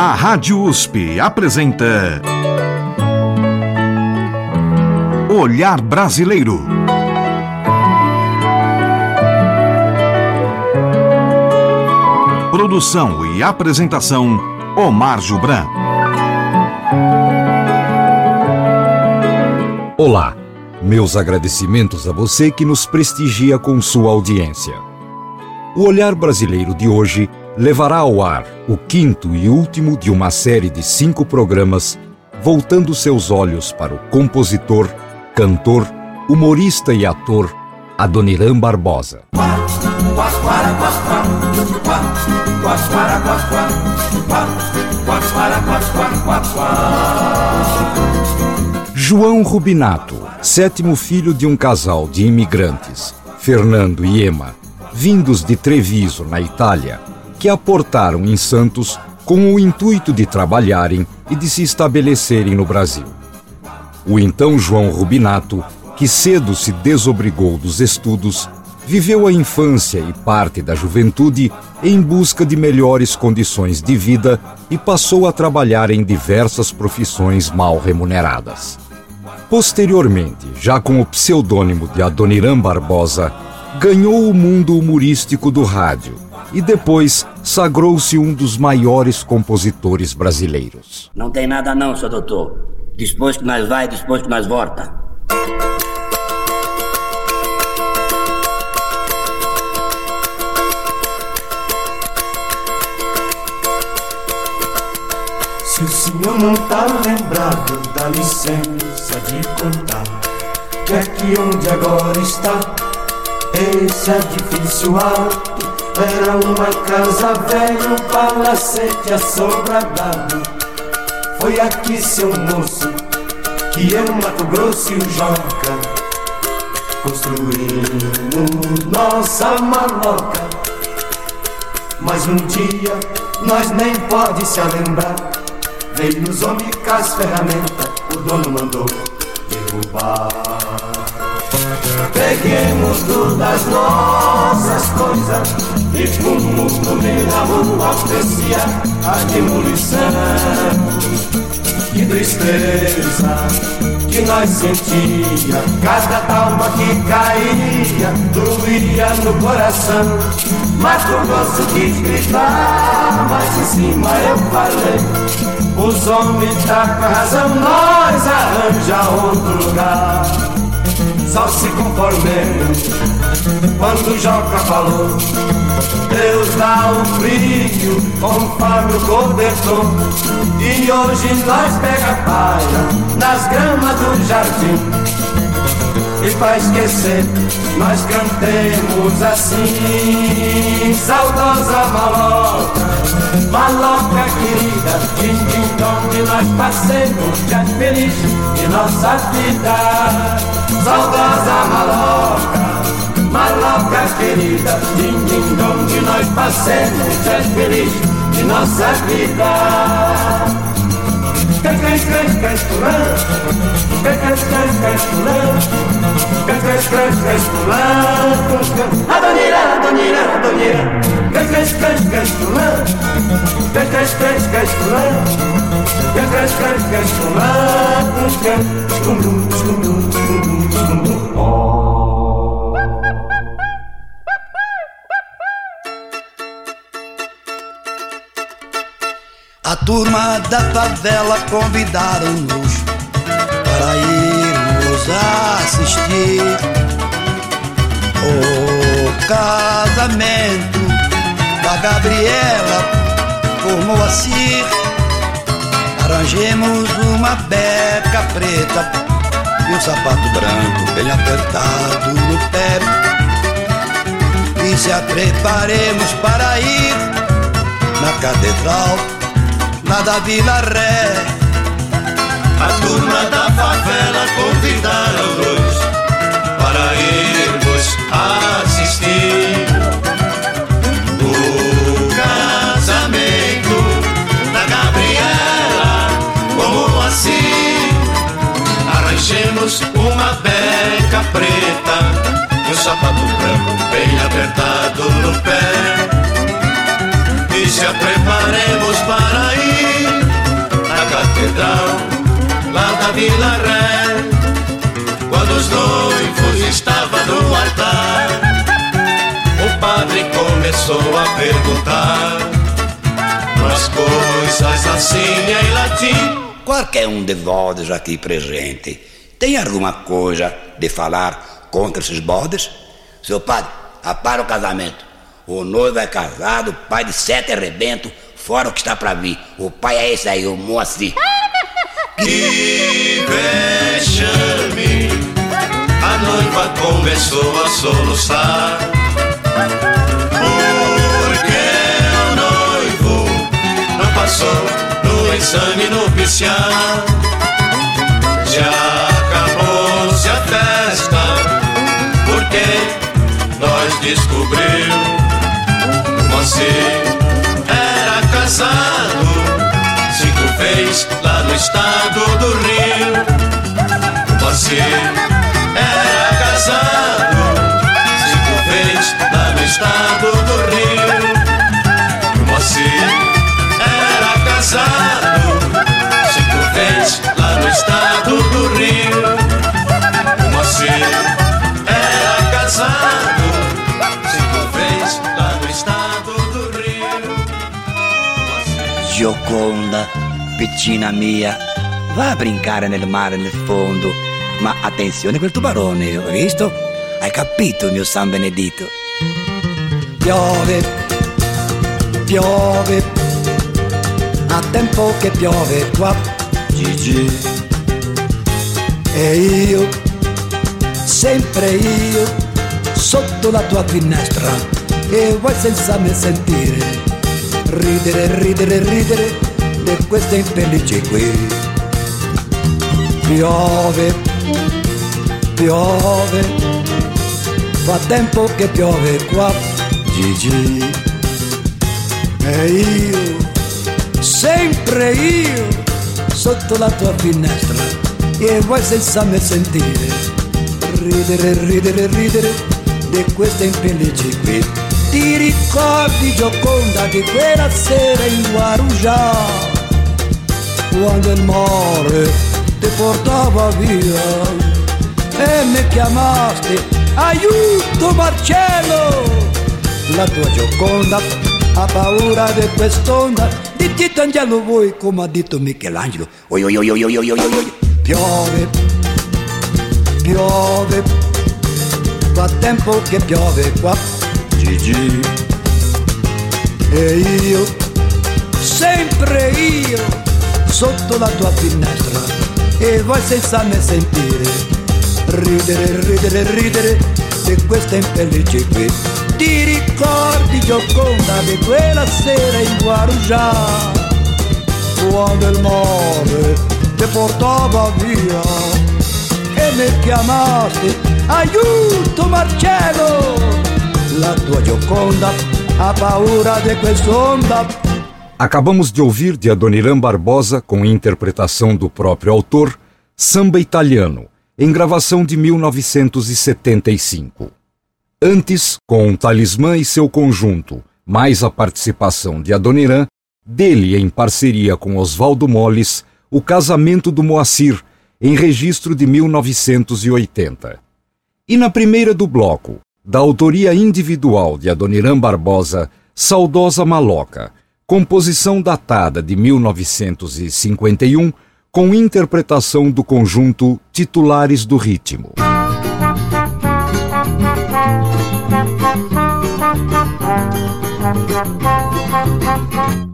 A Rádio USP apresenta Olhar Brasileiro. Produção e apresentação Omar Jubran. Olá, meus agradecimentos a você que nos prestigia com sua audiência. O Olhar Brasileiro de hoje levará ao ar o quinto e último de uma série de cinco programas, voltando seus olhos para o compositor, cantor, humorista e ator Adoniran Barbosa. João Rubinato, sétimo filho de um casal de imigrantes, Fernando e Emma, vindos de Treviso, na Itália, que aportaram em Santos com o intuito de trabalharem e de se estabelecerem no Brasil. O então João Rubinato, que cedo se desobrigou dos estudos, viveu a infância e parte da juventude em busca de melhores condições de vida e passou a trabalhar em diversas profissões mal remuneradas. Posteriormente, já com o pseudônimo de Adoniran Barbosa, ganhou o mundo humorístico do rádio e depois sagrou-se um dos maiores compositores brasileiros. Não tem nada não, seu doutor. Depois que nós vai, depois que nós volta. Se o senhor não tá lembrado, dá licença de contar Que aqui onde agora está, esse edifício alto era uma casa velha, um palacete assombrado. Foi aqui, seu moço, que eu, Mato Grosso e o Joca construímos nossa maloca. Mas um dia nós nem pode se lembrar. Veio nos homens com as ferramentas, o dono mandou derrubar. Peguemos todas as nossas coisas e fumo comer na rua aprecia a demolição. Que tristeza que nós sentia, cada alma que caía doía no coração. Mas por gosto de gritar, mas em cima eu falei, os homens tá com razão, nós arranja outro lugar só se conformemos quando Joca falou. Deus dá o frio conforme o cobertor. E hoje nós pega palha nas gramas do jardim. E pra esquecer, nós cantemos assim. Saudosa maloca, maloca querida din, onde nós passemos já feliz de nossa vida. Saudosa maloca, maloca querida din, onde nós passemos já feliz de nossa vida Cães, cães, cães, pulando Cães, cães, cães, pulando Cães, cães, cães, pulando Adonira, adonira, adonira Cães, cães, cães, pulando Cães, cães, cães, pulando Cães, cães, cães, pulando Escundum, escundum, escundum, escundum Oh A turma da favela convidaram-nos para irmos assistir o casamento da Gabriela com Moacir. Arranjemos uma beca preta e um sapato branco bem apertado no pé. E se preparemos para ir na catedral lá da Vila Ré. A turma da favela convidaram-nos para Vila quando os noivos estavam no altar, o padre começou a perguntar umas coisas assim em latim. Qualquer um de vós aqui presente tem alguma coisa de falar contra esses bodes? Seu padre, apara o casamento. O noivo é casado, pai de sete arrebentos, fora o que está para vir. O pai é esse aí, o Moacir. Que vexame! A noiva começou a soluçar. Porque o noivo não passou no exame nupcial. Já acabou-se a festa, porque nós descobriu estado do Rio. Você era casado cinco vezes lá no estado do Rio. Você era casado cinco vezes lá no estado do Rio. Você era casado cinco vezes lá no estado do Rio. Gioconda, piccina mia, va a brincare nel mare nel fondo. Ma attenzione quel tubarone, hai visto? Hai capito, mio San Benedito? Piove, piove, a tempo che piove qua, Gigi. E io, sempre io, sotto la tua finestra, e vuoi senza me sentire, ridere, ridere, ridere di queste infelici qui. Piove, piove, fa tempo che piove qua, Gigi. E io, sempre io, sotto la tua finestra, e vuoi senza me sentire, ridere, ridere, ridere di queste infelici qui. Ti ricordi Gioconda di quella sera in Guarujá, quando il mare ti portava via. E mi chiamaste aiuto Marcello! La tua gioconda ha paura di quest'onda. Di Titangelo voi come ha detto Michelangelo oi oi oi oi oi oi oi piove piove. Fa tempo che piove qua Gigi. E io sempre io sotto la tua finestra e vuoi senza me sentire. Ridere, ridere, ridere di queste infelici qui. Ti ricordi Gioconda di quella sera in Guarujá, quando il mare ti portava via e mi chiamaste aiuto Marcello, la tua Gioconda ha paura di quest'onda Acabamos de ouvir de Adoniran Barbosa, com interpretação do próprio autor, Samba Italiano, em gravação de 1975. Antes, com Talismã e seu conjunto, mais a participação de Adoniran, dele em parceria com Oswaldo Molles, O Casamento do Moacir, em registro de 1980. E na primeira do bloco, da autoria individual de Adoniran Barbosa, Saudosa Maloca, composição datada de 1951, com interpretação do conjunto Titulares do Ritmo.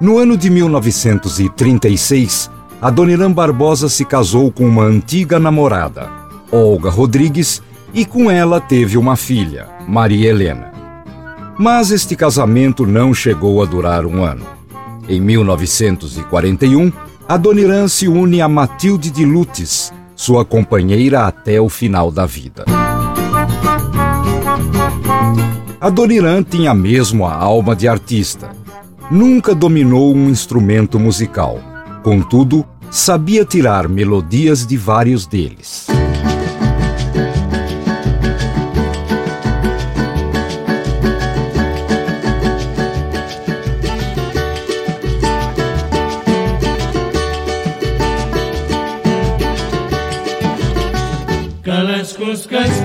No ano de 1936, Adoniran Barbosa se casou com uma antiga namorada, Olga Rodrigues, e com ela teve uma filha, Maria Helena. Mas este casamento não chegou a durar um ano. Em 1941, Adoniran se une a Matilde de Lutes, sua companheira até o final da vida. Adoniran tinha mesmo a alma de artista. Nunca dominou um instrumento musical. Contudo, sabia tirar melodias de vários deles. buscas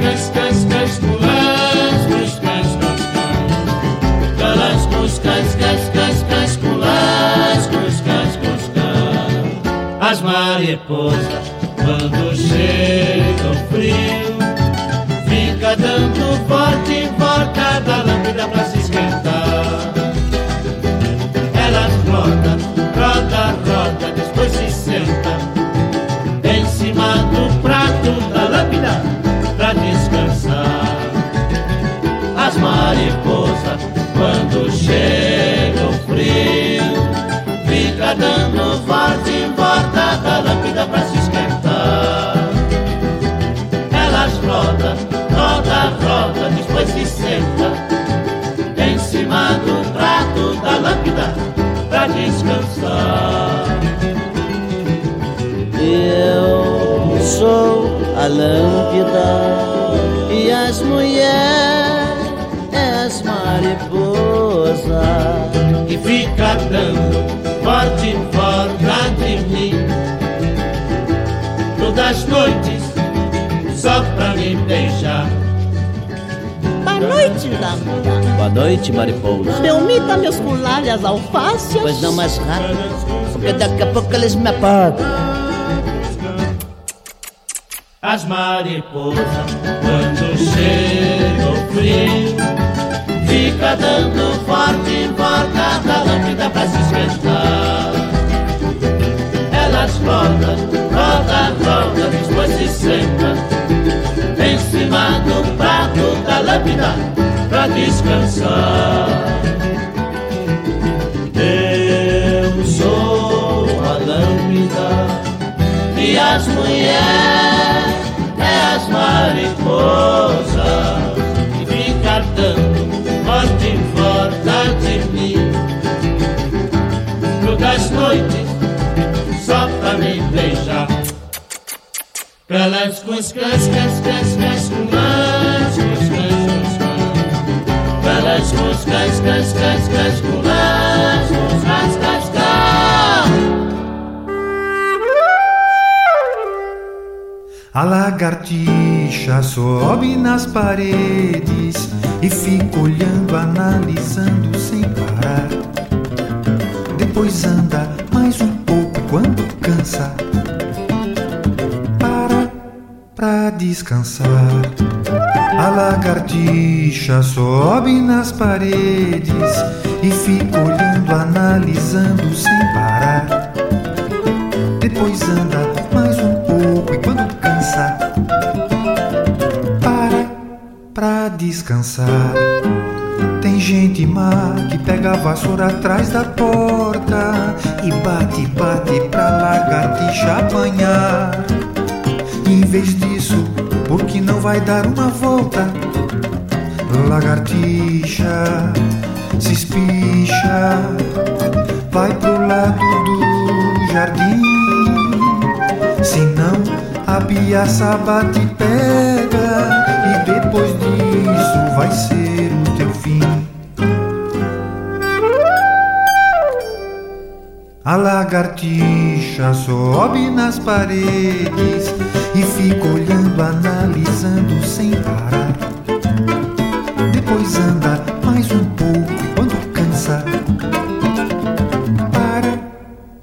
As mariposas, quando chega o frio, fica dando volta em volta da lâmpada pra se esquentar. Elas rodam, roda, roda, depois se senta em cima do prato da lâmpada pra descansar. Eu sou a lâmpada e as mulheres e fica dando forte em volta de mim todas as noites só pra me beijar. Boa noite, lâmpada. Boa noite, mariposa. Delmita meus colalhas, as alfaces. Pois não mais rápido, porque daqui a pouco eles me apagam. As mariposas, quando chega o frio, fica dando forte em volta da lâmpada pra se esquentar. Elas rodam, roda, roda, depois se senta em cima do prato da lâmpada pra descansar. Eu sou a lâmpada e as mulheres Balanço com as cães, cães, cães, cães, com mais, com as cães, cães, os. A lagartixa sobe nas paredes e fica olhando, analisando descansar. A lagartixa sobe nas paredes e fica olhando, analisando sem parar. Depois anda mais um pouco e quando cansa, para pra descansar. Tem gente má que pega a vassoura atrás da porta e bate, bate pra lagartixa apanhar. Em vez disso, porque não vai dar uma volta, lagartixa se espicha, vai pro lado do jardim. Se não, a piaça bate e pega, e depois disso vai ser A lagartixa sobe nas paredes e fica olhando, analisando sem parar. Depois anda mais um pouco quando cansa, para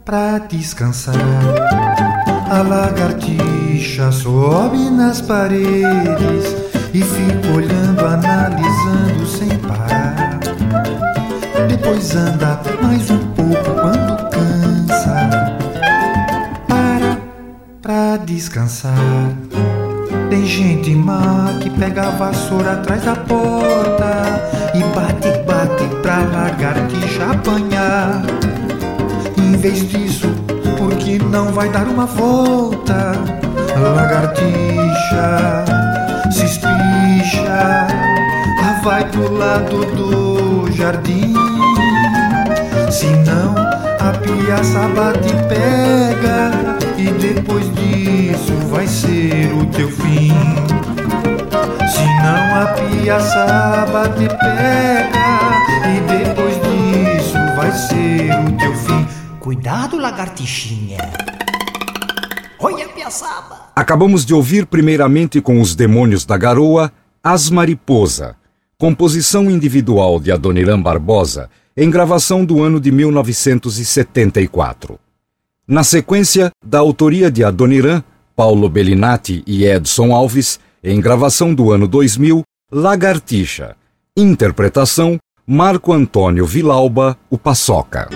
pra descansar. A lagartixa sobe nas paredes e fica olhando, analisando sem parar. Depois anda mais um pouco quando descansar. Tem gente má que pega a vassoura atrás da porta e bate, bate pra lagartixa apanhar. Em vez disso, porque não vai dar uma volta, lagartixa se espicha, ah, vai pro lado do jardim. Se não, a piaça bate e pega, e depois disso vai ser o teu fim. Se não, a piaça bate e pega, e depois disso vai ser o teu fim. Cuidado, lagartixinha. Olha, piaçaba. Acabamos de ouvir primeiramente com os Demônios da Garoa, As Mariposa, composição individual de Adoniran Barbosa, em gravação do ano de 1974. Na sequência, da autoria de Adoniran, Paulo Bellinati e Edson Alves, em gravação do ano 2000, Lagartixa. Interpretação Marco Antônio Vilauba, o Paçoca.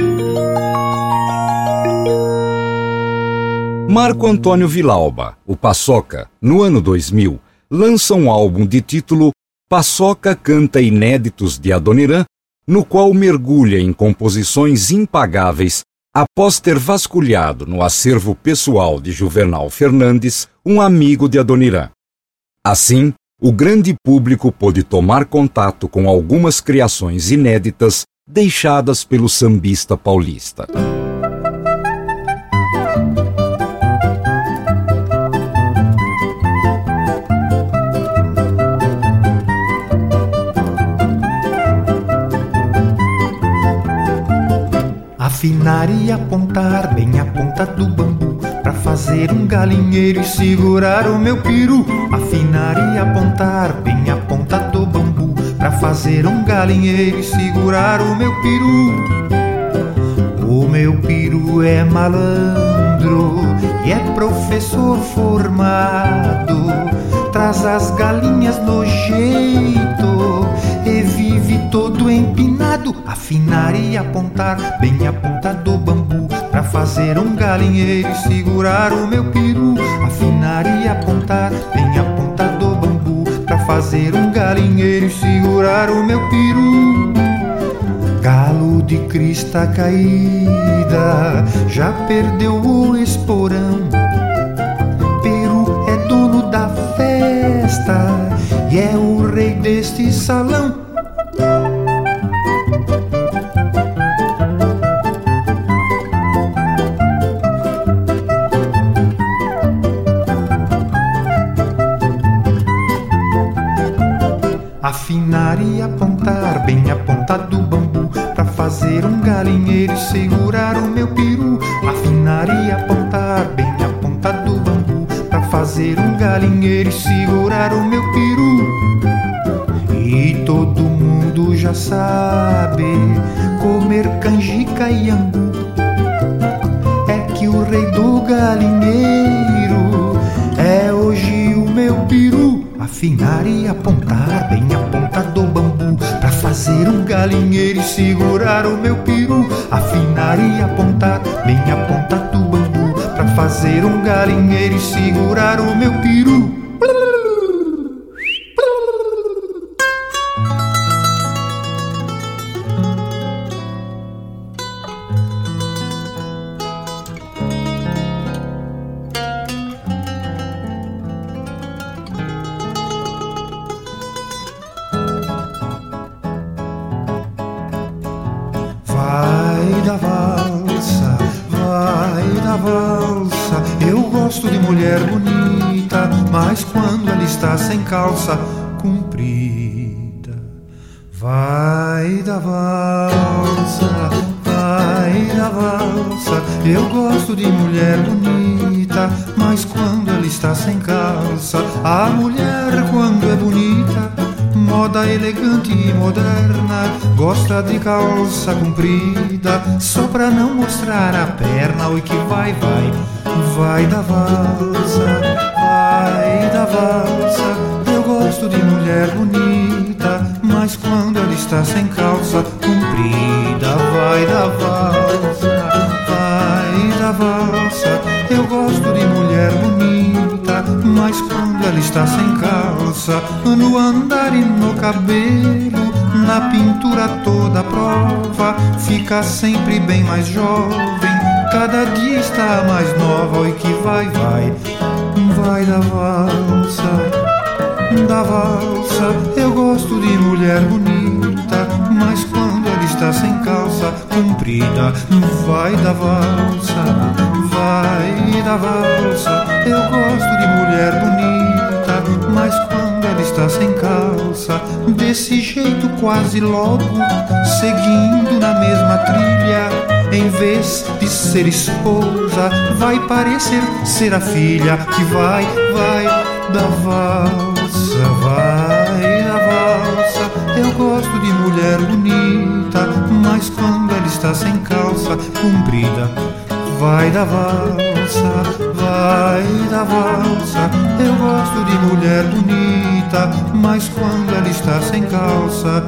Marco Antônio Vilauba, o Paçoca, no ano 2000, lança um álbum de título Paçoca Canta Inéditos de Adoniran, no qual mergulha em composições impagáveis após ter vasculhado no acervo pessoal de Juvenal Fernandes, um amigo de Adoniran. Assim, o grande público pôde tomar contato com algumas criações inéditas deixadas pelo sambista paulista. Afinar e apontar bem a ponta do bambu Pra fazer um galinheiro e segurar o meu peru. Afinar e apontar bem a ponta do bambu Pra fazer um galinheiro e segurar o meu peru. O meu peru é malandro e é professor formado. Traz as galinhas no jeito empinado. Afinar e apontar bem a ponta do bambu pra fazer um galinheiro e segurar o meu peru. Afinar e apontar bem a ponta do bambu pra fazer um galinheiro e segurar o meu peru. Galo de crista caída já perdeu o esporão. Peru é dono da festa e é o rei deste salão. Afinar e apontar bem a ponta do bambu Pra fazer um galinheiro e segurar o meu peru. Afinar e apontar bem a ponta do bambu Pra fazer um galinheiro e segurar o meu peru. E todo mundo já sabe Comer canjica e angu É que o rei do galinheiro É hoje o meu peru. Afinar e apontar bem fazer um galinheiro e segurar o meu peru. Afinar e apontar bem a ponta do bambu. Pra fazer um galinheiro e segurar o meu peru Vai da valsa, vai da valsa. Eu gosto de mulher bonita, mas quando ela está sem calça, a mulher quando é bonita moda elegante e moderna, gosta de calça comprida, só pra não mostrar a perna. Oi que vai, vai, vai da valsa, vai da valsa. Eu gosto de mulher bonita, mas quando ela está sem calça comprida, vai da valsa, vai da valsa. Eu gosto de mulher bonita, mas quando ela está sem calça, no andar e no cabelo, na pintura toda prova, fica sempre bem mais jovem. Cada dia está mais nova, oi que vai, vai, vai da valsa, da valsa. Eu gosto de mulher bonita, mas quando ela está sem calça comprida, vai da valsa, vai da valsa. Eu gosto de mulher bonita, mas quando ela está sem calça, desse jeito quase logo, seguindo na mesma trilha, em vez de ser esposa, vai parecer ser a filha que vai, vai da valsa, vai da valsa. Eu gosto de mulher bonita, mas quando ela está sem calça comprida, vai da valsa, vai da valsa. Eu gosto de mulher bonita, mas quando ela está sem calça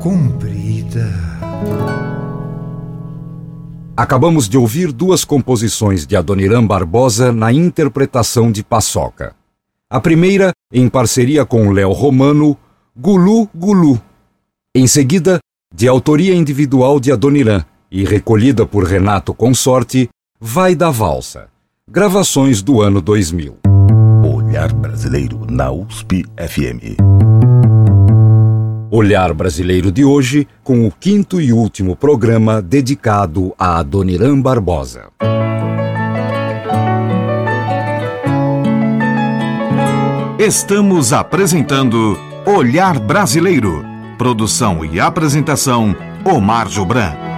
comprida. Acabamos de ouvir duas composições de Adoniran Barbosa na interpretação de Paçoca. A primeira, em parceria com Léo Romano, Gulu Gulu. Em seguida, de autoria individual de Adoniran e recolhida por Renato Consorte, Vai da Valsa. Gravações do ano 2000. Olhar Brasileiro na USP FM. Olhar Brasileiro de hoje, com o quinto e último programa dedicado a Adoniran Barbosa. Estamos apresentando Olhar Brasileiro. Produção e apresentação: Omar Jobran.